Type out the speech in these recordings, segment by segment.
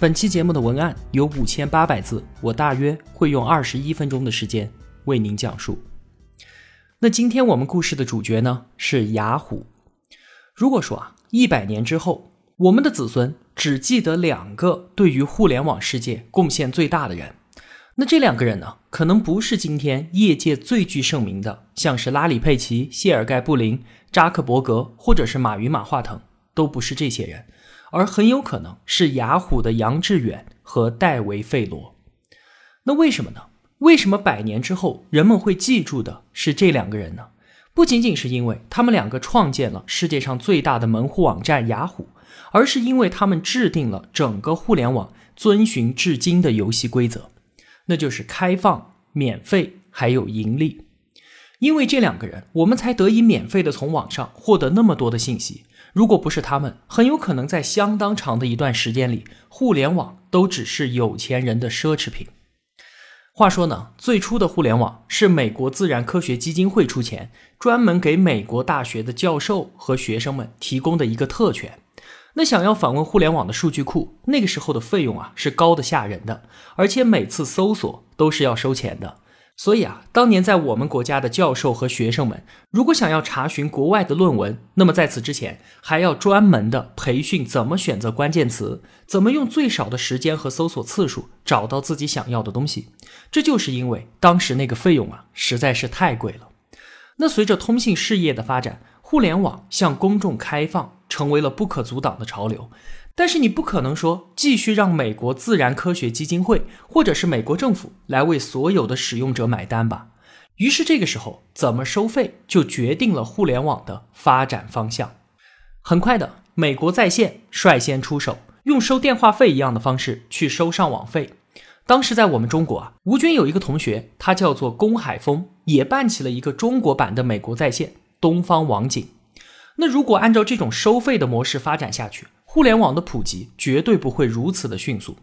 本期节目的文案有五千八百字，我大约会用二十一分钟的时间为您讲述。那今天我们故事的主角呢是雅虎。如果说啊，一百年之后，我们的子孙只记得两个对于互联网世界贡献最大的人，那这两个人呢，可能不是今天业界最具盛名的，像是拉里·佩奇、谢尔盖·布林、扎克伯格，或者是马云、马化腾，都不是这些人。而很有可能是雅虎的杨致远和戴维·费罗。那为什么呢？为什么百年之后人们会记住的是这两个人呢？不仅仅是因为他们两个创建了世界上最大的门户网站雅虎，而是因为他们制定了整个互联网遵循至今的游戏规则，那就是开放、免费还有盈利。因为这两个人，我们才得以免费的从网上获得那么多的信息。如果不是他们，很有可能在相当长的一段时间里，互联网都只是有钱人的奢侈品。话说呢，最初的互联网是美国自然科学基金会出钱，专门给美国大学的教授和学生们提供的一个特权。那想要访问互联网的数据库，那个时候的费用啊是高的吓人的，而且每次搜索都是要收钱的。所以啊，当年在我们国家的教授和学生们，如果想要查询国外的论文，那么在此之前还要专门的培训怎么选择关键词，怎么用最少的时间和搜索次数找到自己想要的东西。这就是因为当时那个费用啊实在是太贵了。那随着通信事业的发展，互联网向公众开放，成为了不可阻挡的潮流。但是你不可能说继续让美国自然科学基金会或者是美国政府来为所有的使用者买单吧？于是这个时候怎么收费就决定了互联网的发展方向。很快的，美国在线率先出手，用收电话费一样的方式去收上网费。当时在我们中国啊，吴军有一个同学，他叫做龚海峰，也办起了一个中国版的美国在线——东方网景。那如果按照这种收费的模式发展下去，互联网的普及绝对不会如此的迅速。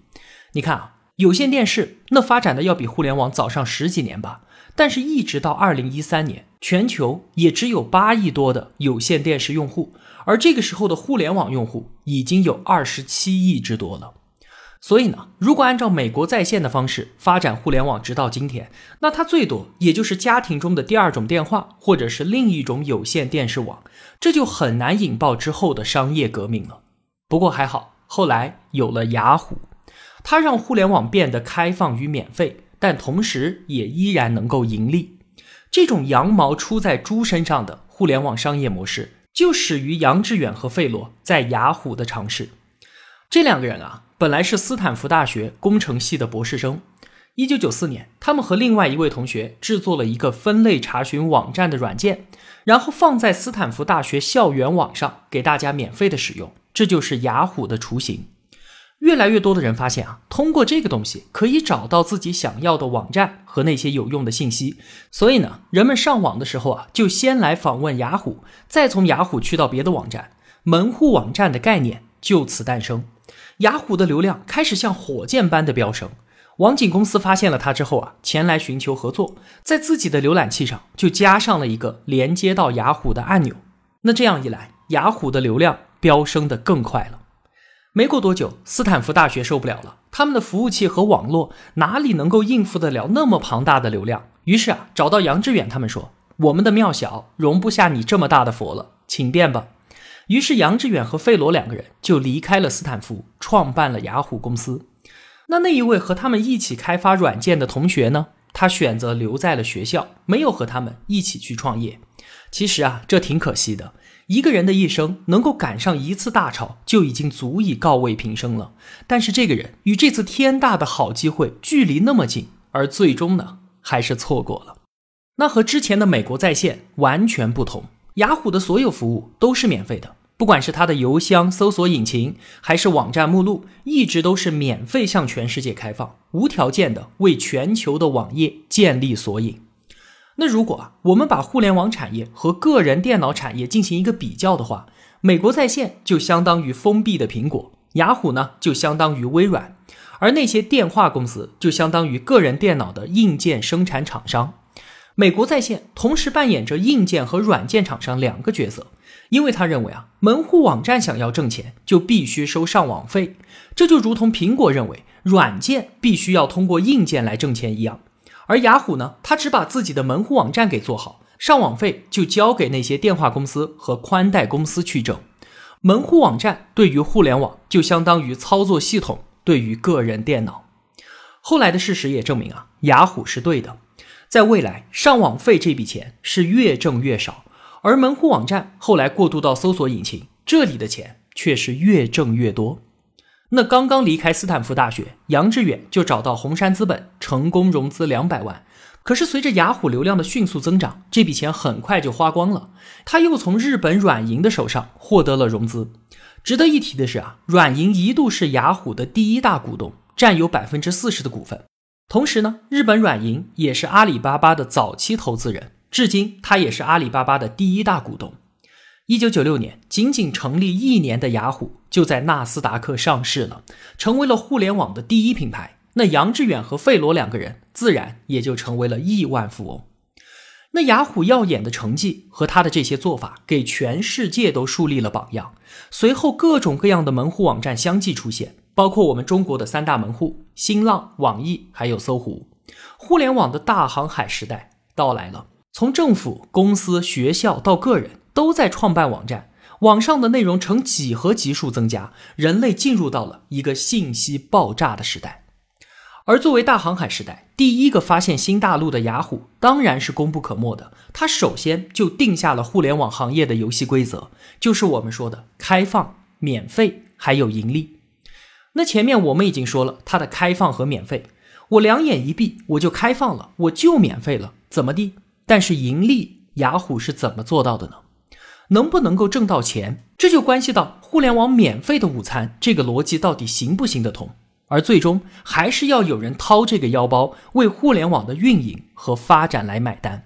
你看啊，有线电视那发展的要比互联网早上十几年吧，但是一直到二零一三年，全球也只有八亿多的有线电视用户，而这个时候的互联网用户已经有二十七亿之多了。所以呢，如果按照美国在线的方式发展互联网，直到今天，那它最多也就是家庭中的第二种电话，或者是另一种有线电视网，这就很难引爆之后的商业革命了。不过还好，后来有了雅虎，它让互联网变得开放与免费，但同时也依然能够盈利。这种羊毛出在猪身上的互联网商业模式，就始于杨致远和费洛在雅虎的尝试。这两个人啊，本来是斯坦福大学工程系的博士生。一九九四年，他们和另外一位同学制作了一个分类查询网站的软件，然后放在斯坦福大学校园网上给大家免费的使用。这就是雅虎的雏形。越来越多的人发现啊，通过这个东西可以找到自己想要的网站和那些有用的信息。所以呢，人们上网的时候啊，就先来访问雅虎，再从雅虎去到别的网站。门户网站的概念就此诞生。雅虎的流量开始像火箭般的飙升。网景公司发现了他之后啊，前来寻求合作，在自己的浏览器上就加上了一个连接到雅虎的按钮。那这样一来，雅虎的流量。飙升的更快了，没过多久，斯坦福大学受不了了，他们的服务器和网络哪里能够应付得了那么庞大的流量？于是啊，找到杨致远，他们说：“我们的庙小，容不下你这么大的佛了，请便吧。”于是杨致远和费罗两个人就离开了斯坦福，创办了雅虎公司。那那一位和他们一起开发软件的同学呢？他选择留在了学校，没有和他们一起去创业。其实啊，这挺可惜的。一个人的一生能够赶上一次大潮，就已经足以告慰平生了。但是这个人与这次天大的好机会距离那么近，而最终呢，还是错过了。那和之前的美国在线完全不同，雅虎的所有服务都是免费的，不管是它的邮箱、搜索引擎，还是网站目录，一直都是免费向全世界开放，无条件的为全球的网页建立索引。那如果啊，我们把互联网产业和个人电脑产业进行一个比较的话，美国在线就相当于封闭的苹果，雅虎呢就相当于微软，而那些电话公司就相当于个人电脑的硬件生产厂商。美国在线同时扮演着硬件和软件厂商两个角色。因为他认为啊，门户网站想要挣钱，就必须收上网费，这就如同苹果认为软件必须要通过硬件来挣钱一样。而雅虎呢，他只把自己的门户网站给做好，上网费就交给那些电话公司和宽带公司去挣。门户网站对于互联网就相当于操作系统对于个人电脑。后来的事实也证明啊，雅虎是对的，在未来上网费这笔钱是越挣越少。而门户网站后来过渡到搜索引擎，这里的钱却是越挣越多。那刚刚离开斯坦福大学，杨致远就找到红杉资本，成功融资两百万。可是随着雅虎流量的迅速增长，这笔钱很快就花光了。他又从日本软银的手上获得了融资。值得一提的是啊，软银一度是雅虎的第一大股东，占有百分之四十的股份。同时呢，日本软银也是阿里巴巴的早期投资人。至今，他也是阿里巴巴的第一大股东。一九九六年，仅仅成立一年的雅虎就在纳斯达克上市了，成为了互联网的第一品牌。那杨致远和费罗两个人自然也就成为了亿万富翁。那雅虎耀眼的成绩和他的这些做法，给全世界都树立了榜样。随后，各种各样的门户网站相继出现，包括我们中国的三大门户：新浪、网易，还有搜狐。互联网的大航海时代到来了。从政府、公司、学校到个人，都在创办网站，网上的内容呈几何级数增加，人类进入到了一个信息爆炸的时代。而作为大航海时代第一个发现新大陆的雅虎，当然是功不可没的。它首先就定下了互联网行业的游戏规则，就是我们说的开放、免费还有盈利。那前面我们已经说了它的开放和免费，我两眼一闭我就开放了，我就免费了，怎么地？但是盈利，雅虎是怎么做到的呢？能不能够挣到钱，这就关系到互联网免费的午餐这个逻辑到底行不行得通。而最终还是要有人掏这个腰包，为互联网的运营和发展来买单。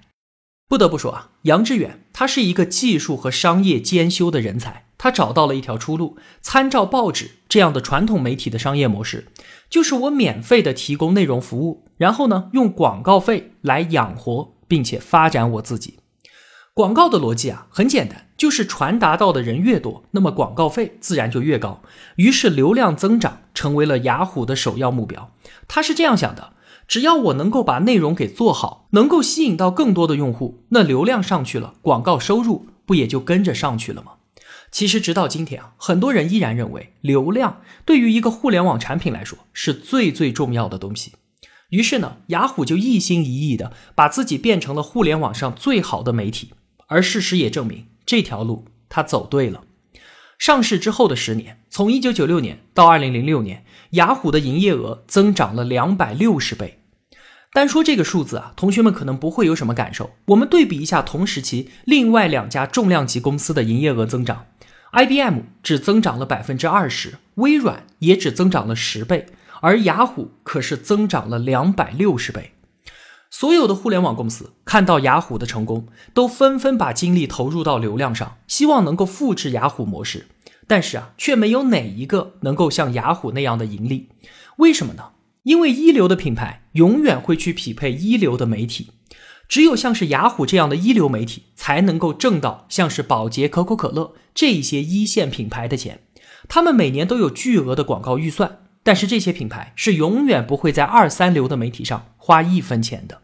不得不说啊，杨致远他是一个技术和商业兼修的人才，他找到了一条出路。参照报纸这样的传统媒体的商业模式，就是我免费的提供内容服务，然后呢用广告费来养活。并且发展我自己，广告的逻辑啊很简单，就是传达到的人越多，那么广告费自然就越高。于是流量增长成为了雅虎的首要目标。他是这样想的：只要我能够把内容给做好，能够吸引到更多的用户，那流量上去了，广告收入不也就跟着上去了吗？其实直到今天啊，很多人依然认为流量对于一个互联网产品来说是最最重要的东西。于是呢，雅虎就一心一意的把自己变成了互联网上最好的媒体，而事实也证明这条路他走对了。上市之后的十年，从一九九六年到二零零六年，雅虎的营业额增长了两百六十倍。单说这个数字啊，同学们可能不会有什么感受。我们对比一下同时期另外两家重量级公司的营业额增长，IBM 只增长了百分之二十，微软也只增长了十倍。而雅虎可是增长了两百六十倍，所有的互联网公司看到雅虎的成功，都纷纷把精力投入到流量上，希望能够复制雅虎模式。但是啊，却没有哪一个能够像雅虎那样的盈利。为什么呢？因为一流的品牌永远会去匹配一流的媒体，只有像是雅虎这样的一流媒体，才能够挣到像是宝洁、可口可乐这一些一线品牌的钱。他们每年都有巨额的广告预算。但是这些品牌是永远不会在二三流的媒体上花一分钱的。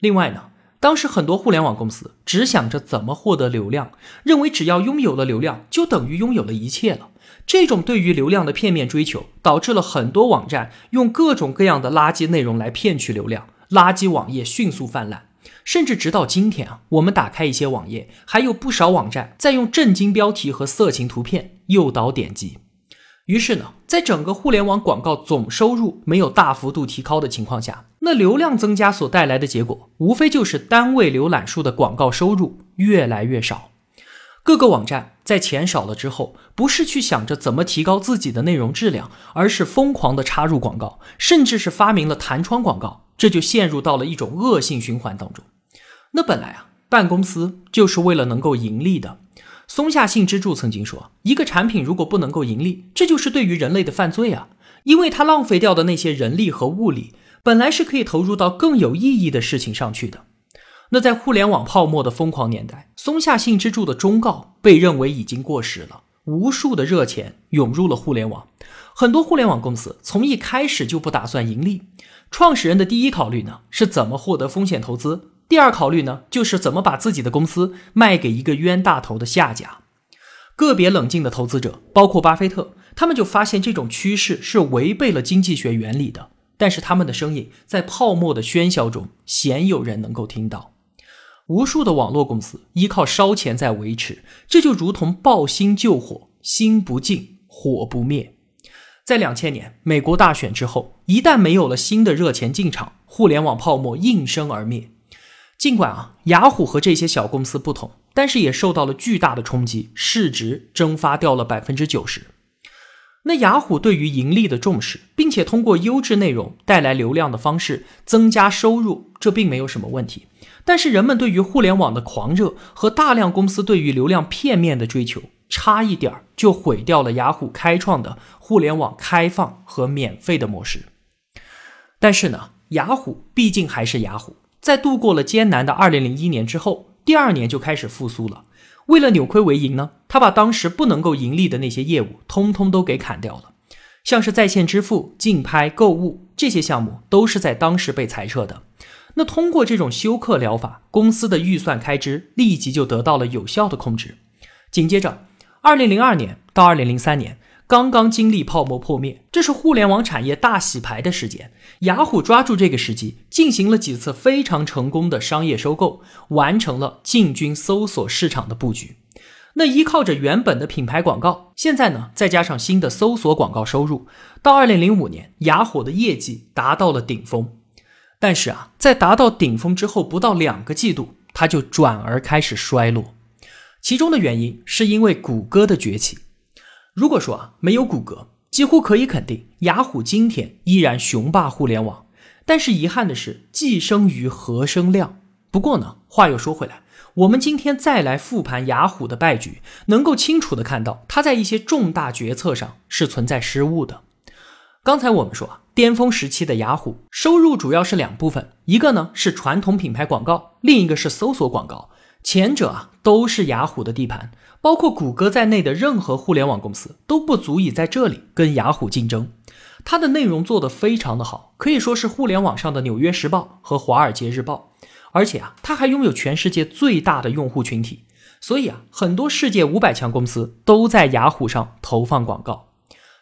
另外呢，当时很多互联网公司只想着怎么获得流量，认为只要拥有了流量就等于拥有了一切了。这种对于流量的片面追求，导致了很多网站用各种各样的垃圾内容来骗取流量，垃圾网页迅速泛滥。甚至直到今天啊，我们打开一些网页，还有不少网站在用震惊标题和色情图片诱导点击。于是呢，在整个互联网广告总收入没有大幅度提高的情况下，那流量增加所带来的结果，无非就是单位浏览数的广告收入越来越少。各个网站在钱少了之后，不是去想着怎么提高自己的内容质量，而是疯狂的插入广告，甚至是发明了弹窗广告，这就陷入到了一种恶性循环当中。那本来啊，办公司就是为了能够盈利的。松下幸之助曾经说，一个产品如果不能够盈利，这就是对于人类的犯罪啊，因为它浪费掉的那些人力和物力，本来是可以投入到更有意义的事情上去的。那在互联网泡沫的疯狂年代，松下幸之助的忠告被认为已经过时了。无数的热钱涌入了互联网，很多互联网公司从一开始就不打算盈利。创始人的第一考虑呢，是怎么获得风险投资；第二考虑呢，就是怎么把自己的公司卖给一个冤大头的下家。个别冷静的投资者，包括巴菲特，他们就发现这种趋势是违背了经济学原理的。但是他们的声音在泡沫的喧嚣中，鲜有人能够听到。无数的网络公司依靠烧钱在维持，这就如同抱薪救火，心不静，火不灭。在两千年美国大选之后，一旦没有了新的热钱进场，互联网泡沫应声而灭。尽管啊，雅虎和这些小公司不同，但是也受到了巨大的冲击，市值蒸发掉了百分之九十。那雅虎对于盈利的重视，并且通过优质内容带来流量的方式增加收入，这并没有什么问题。但是人们对于互联网的狂热和大量公司对于流量片面的追求，差一点儿就毁掉了雅虎开创的互联网开放和免费的模式。但是呢，雅虎毕竟还是雅虎，在度过了艰难的2001年之后，第二年就开始复苏了。为了扭亏为盈呢，他把当时不能够盈利的那些业务通通都给砍掉了，像是在线支付、竞拍、购物这些项目，都是在当时被裁撤的。那通过这种休克疗法，公司的预算开支立即就得到了有效的控制。紧接着，二零零二年到二零零三年，刚刚经历泡沫破灭，这是互联网产业大洗牌的时间。雅虎抓住这个时机，进行了几次非常成功的商业收购，完成了进军搜索市场的布局。那依靠着原本的品牌广告，现在呢，再加上新的搜索广告收入，到二零零五年，雅虎的业绩达到了顶峰。但是啊，在达到顶峰之后不到两个季度，它就转而开始衰落。其中的原因是因为谷歌的崛起。如果说啊没有谷歌，几乎可以肯定雅虎今天依然雄霸互联网。但是遗憾的是，既生瑜何生亮。不过呢，话又说回来，我们今天再来复盘雅虎的败局，能够清楚的看到它在一些重大决策上是存在失误的。刚才我们说啊，巅峰时期的雅虎收入主要是两部分，一个呢是传统品牌广告，另一个是搜索广告。前者啊都是雅虎的地盘，包括谷歌在内的任何互联网公司都不足以在这里跟雅虎竞争。它的内容做得非常的好，可以说是互联网上的《纽约时报》和《华尔街日报》，而且啊，它还拥有全世界最大的用户群体，所以啊，很多世界五百强公司都在雅虎上投放广告。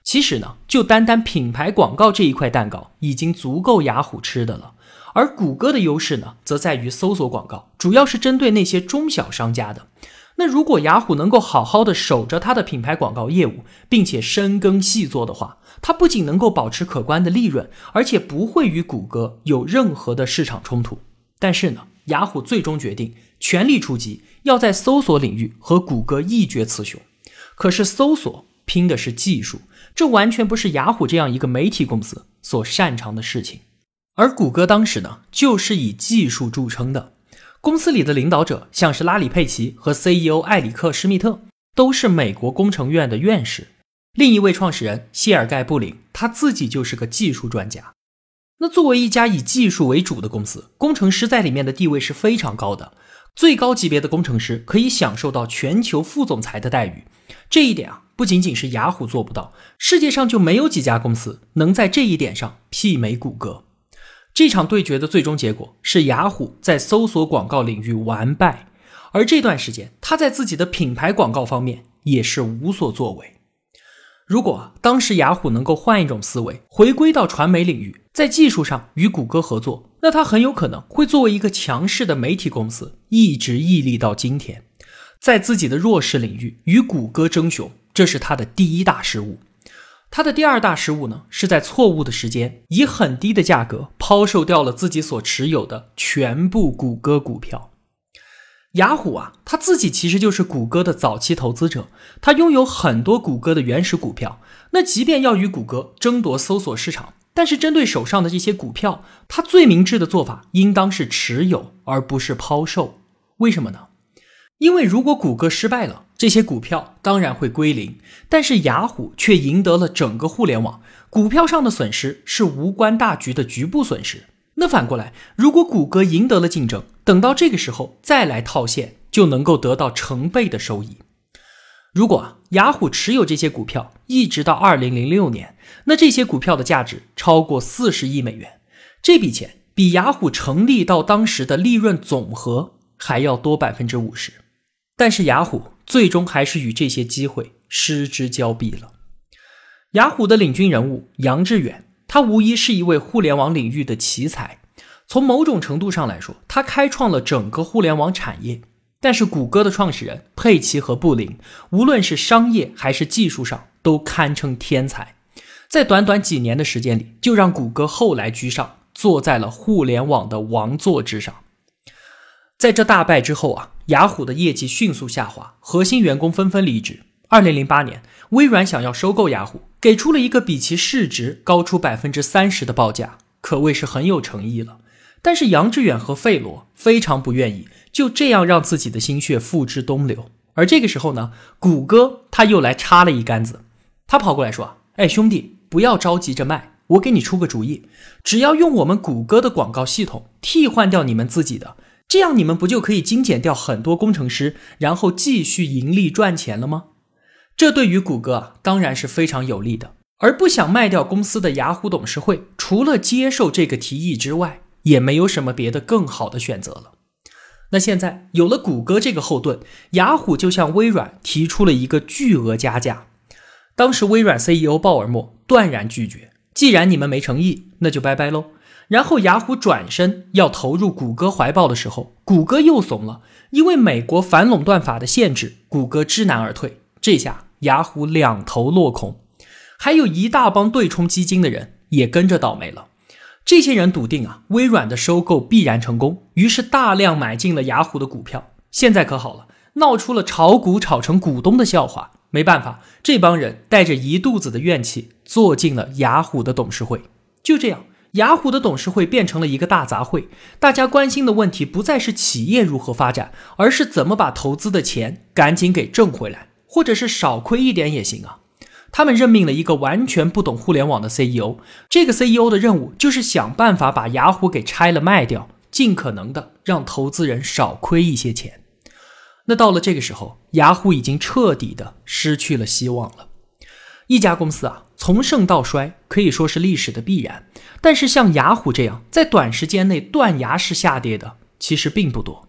其实呢，就单单品牌广告这一块蛋糕已经足够雅虎吃的了。而谷歌的优势呢，则在于搜索广告，主要是针对那些中小商家的。那如果雅虎能够好好的守着它的品牌广告业务，并且深耕细作的话，它不仅能够保持可观的利润，而且不会与谷歌有任何的市场冲突。但是呢，雅虎最终决定全力出击，要在搜索领域和谷歌一决雌雄。可是搜索拼的是技术。这完全不是雅虎这样一个媒体公司所擅长的事情，而谷歌当时呢，就是以技术著称的。公司里的领导者，像是拉里·佩奇和 CEO 艾里克·施密特，都是美国工程院的院士。另一位创始人谢尔盖·布林，他自己就是个技术专家。那作为一家以技术为主的公司，工程师在里面的地位是非常高的。最高级别的工程师可以享受到全球副总裁的待遇。这一点啊。不仅仅是雅虎做不到，世界上就没有几家公司能在这一点上媲美谷歌。这场对决的最终结果是雅虎在搜索广告领域完败，而这段时间他在自己的品牌广告方面也是无所作为。如果当时雅虎能够换一种思维，回归到传媒领域，在技术上与谷歌合作，那他很有可能会作为一个强势的媒体公司一直屹立到今天，在自己的弱势领域与谷歌争雄。这是他的第一大失误，他的第二大失误呢，是在错误的时间以很低的价格抛售掉了自己所持有的全部谷歌股票。雅虎啊，他自己其实就是谷歌的早期投资者，他拥有很多谷歌的原始股票。那即便要与谷歌争夺搜索市场，但是针对手上的这些股票，他最明智的做法应当是持有，而不是抛售。为什么呢？因为如果谷歌失败了，这些股票当然会归零，但是雅虎却赢得了整个互联网，股票上的损失是无关大局的局部损失。那反过来，如果谷歌赢得了竞争，等到这个时候再来套现，就能够得到成倍的收益。如果雅虎持有这些股票一直到二零零六年，那这些股票的价值超过四十亿美元，这笔钱比雅虎成立到当时的利润总和还要多百分之五十。但是雅虎最终还是与这些机会失之交臂了。雅虎的领军人物杨致远。他无疑是一位互联网领域的奇才，从某种程度上来说，他开创了整个互联网产业。但是，谷歌的创始人佩奇和布林，无论是商业还是技术上，都堪称天才，在短短几年的时间里，就让谷歌后来居上，坐在了互联网的王座之上。在这大败之后啊，雅虎的业绩迅速下滑，核心员工纷纷离职。二零零八年，微软想要收购雅虎。给出了一个比其市值高出百分之三十的报价，可谓是很有诚意了。但是杨致远和费罗非常不愿意就这样让自己的心血付之东流。而这个时候呢，谷歌他又来插了一杆子，他跑过来说：“哎，兄弟，不要着急着卖，我给你出个主意，只要用我们谷歌的广告系统替换掉你们自己的，这样你们不就可以精简掉很多工程师，然后继续盈利赚钱了吗？”这对于谷歌，当然是非常有利的。而不想卖掉公司的雅虎董事会，除了接受这个提议之外，也没有什么别的更好的选择了。那现在有了谷歌这个后盾，雅虎就向微软提出了一个巨额加价。当时微软 CEO 鲍尔默断然拒绝，既然你们没诚意，那就拜拜喽。然后雅虎转身要投入谷歌怀抱的时候，谷歌又怂了，因为美国反垄断法的限制，谷歌知难而退。这下雅虎两头落空，还有一大帮对冲基金的人也跟着倒霉了。这些人笃定啊，微软的收购必然成功，于是大量买进了雅虎的股票。现在可好了，闹出了炒股炒成股东的笑话。没办法，这帮人带着一肚子的怨气，坐进了雅虎的董事会。就这样，雅虎的董事会变成了一个大杂烩。大家关心的问题不再是企业如何发展，而是怎么把投资的钱赶紧给挣回来。或者是少亏一点也行啊。他们任命了一个完全不懂互联网的 CEO，这个 CEO 的任务就是想办法把雅虎给拆了卖掉，尽可能的让投资人少亏一些钱。那到了这个时候，雅虎已经彻底的失去了希望了。一家公司啊，从盛到衰可以说是历史的必然，但是像雅虎这样在短时间内断崖式下跌的，其实并不多。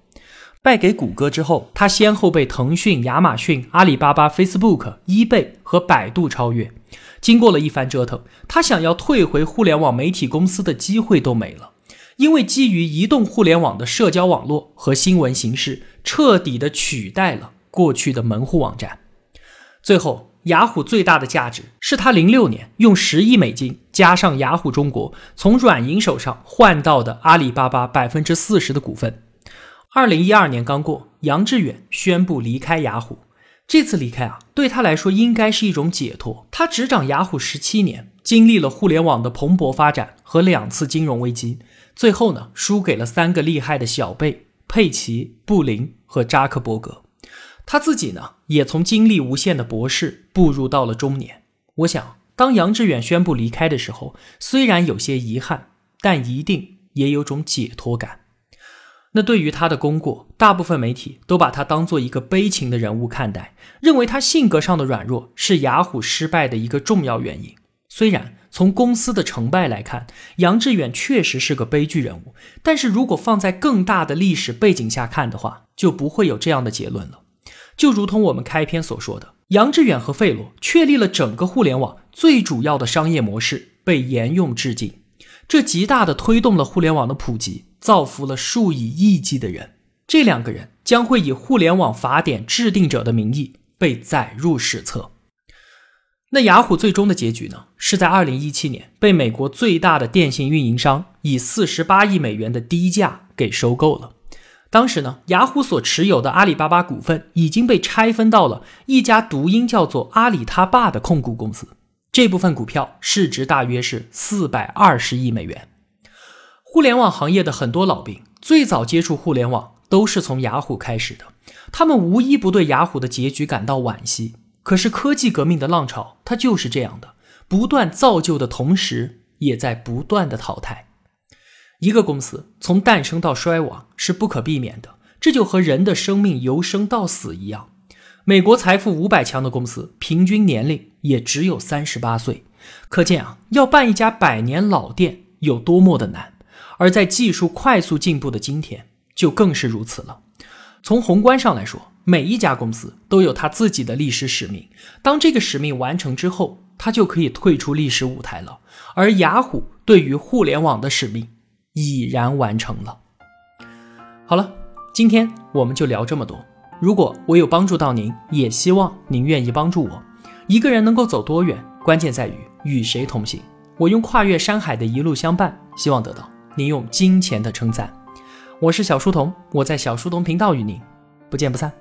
败给谷歌之后，他先后被腾讯、亚马逊、阿里巴巴、Facebook、eBay 和百度超越。经过了一番折腾，他想要退回互联网媒体公司的机会都没了，因为基于移动互联网的社交网络和新闻形式彻底的取代了过去的门户网站。最后，雅虎最大的价值是他零六年用十亿美金加上雅虎中国从软银手上换到的阿里巴巴百分之四十的股份。二零一二年刚过，杨致远宣布离开雅虎。这次离开啊，对他来说应该是一种解脱。他执掌雅虎十七年，经历了互联网的蓬勃发展和两次金融危机，最后呢，输给了三个厉害的小辈：佩奇、布林和扎克伯格。他自己呢，也从精力无限的博士步入到了中年。我想，当杨致远宣布离开的时候，虽然有些遗憾，但一定也有种解脱感。那对于他的功过，大部分媒体都把他当做一个悲情的人物看待，认为他性格上的软弱是雅虎失败的一个重要原因。虽然从公司的成败来看，杨致远确实是个悲剧人物，但是如果放在更大的历史背景下看的话，就不会有这样的结论了。就如同我们开篇所说的，杨致远和费罗确立了整个互联网最主要的商业模式，被沿用至今，这极大的推动了互联网的普及。造福了数以亿计的人，这两个人将会以互联网法典制定者的名义被载入史册。那雅虎最终的结局呢？是在二零一七年被美国最大的电信运营商以四十八亿美元的低价给收购了。当时呢，雅虎所持有的阿里巴巴股份已经被拆分到了一家读音叫做阿里他爸的控股公司，这部分股票市值大约是四百二十亿美元。互联网行业的很多老兵最早接触互联网都是从雅虎开始的，他们无一不对雅虎的结局感到惋惜。可是科技革命的浪潮，它就是这样的，不断造就的同时，也在不断的淘汰。一个公司从诞生到衰亡是不可避免的，这就和人的生命由生到死一样。美国财富五百强的公司平均年龄也只有三十八岁，可见啊，要办一家百年老店有多么的难。而在技术快速进步的今天，就更是如此了。从宏观上来说，每一家公司都有它自己的历史使命。当这个使命完成之后，它就可以退出历史舞台了。而雅虎对于互联网的使命已然完成了。好了，今天我们就聊这么多。如果我有帮助到您，也希望您愿意帮助我。一个人能够走多远，关键在于与谁同行。我用跨越山海的一路相伴，希望得到。您用金钱的称赞，我是小书童，我在小书童频道与您不见不散。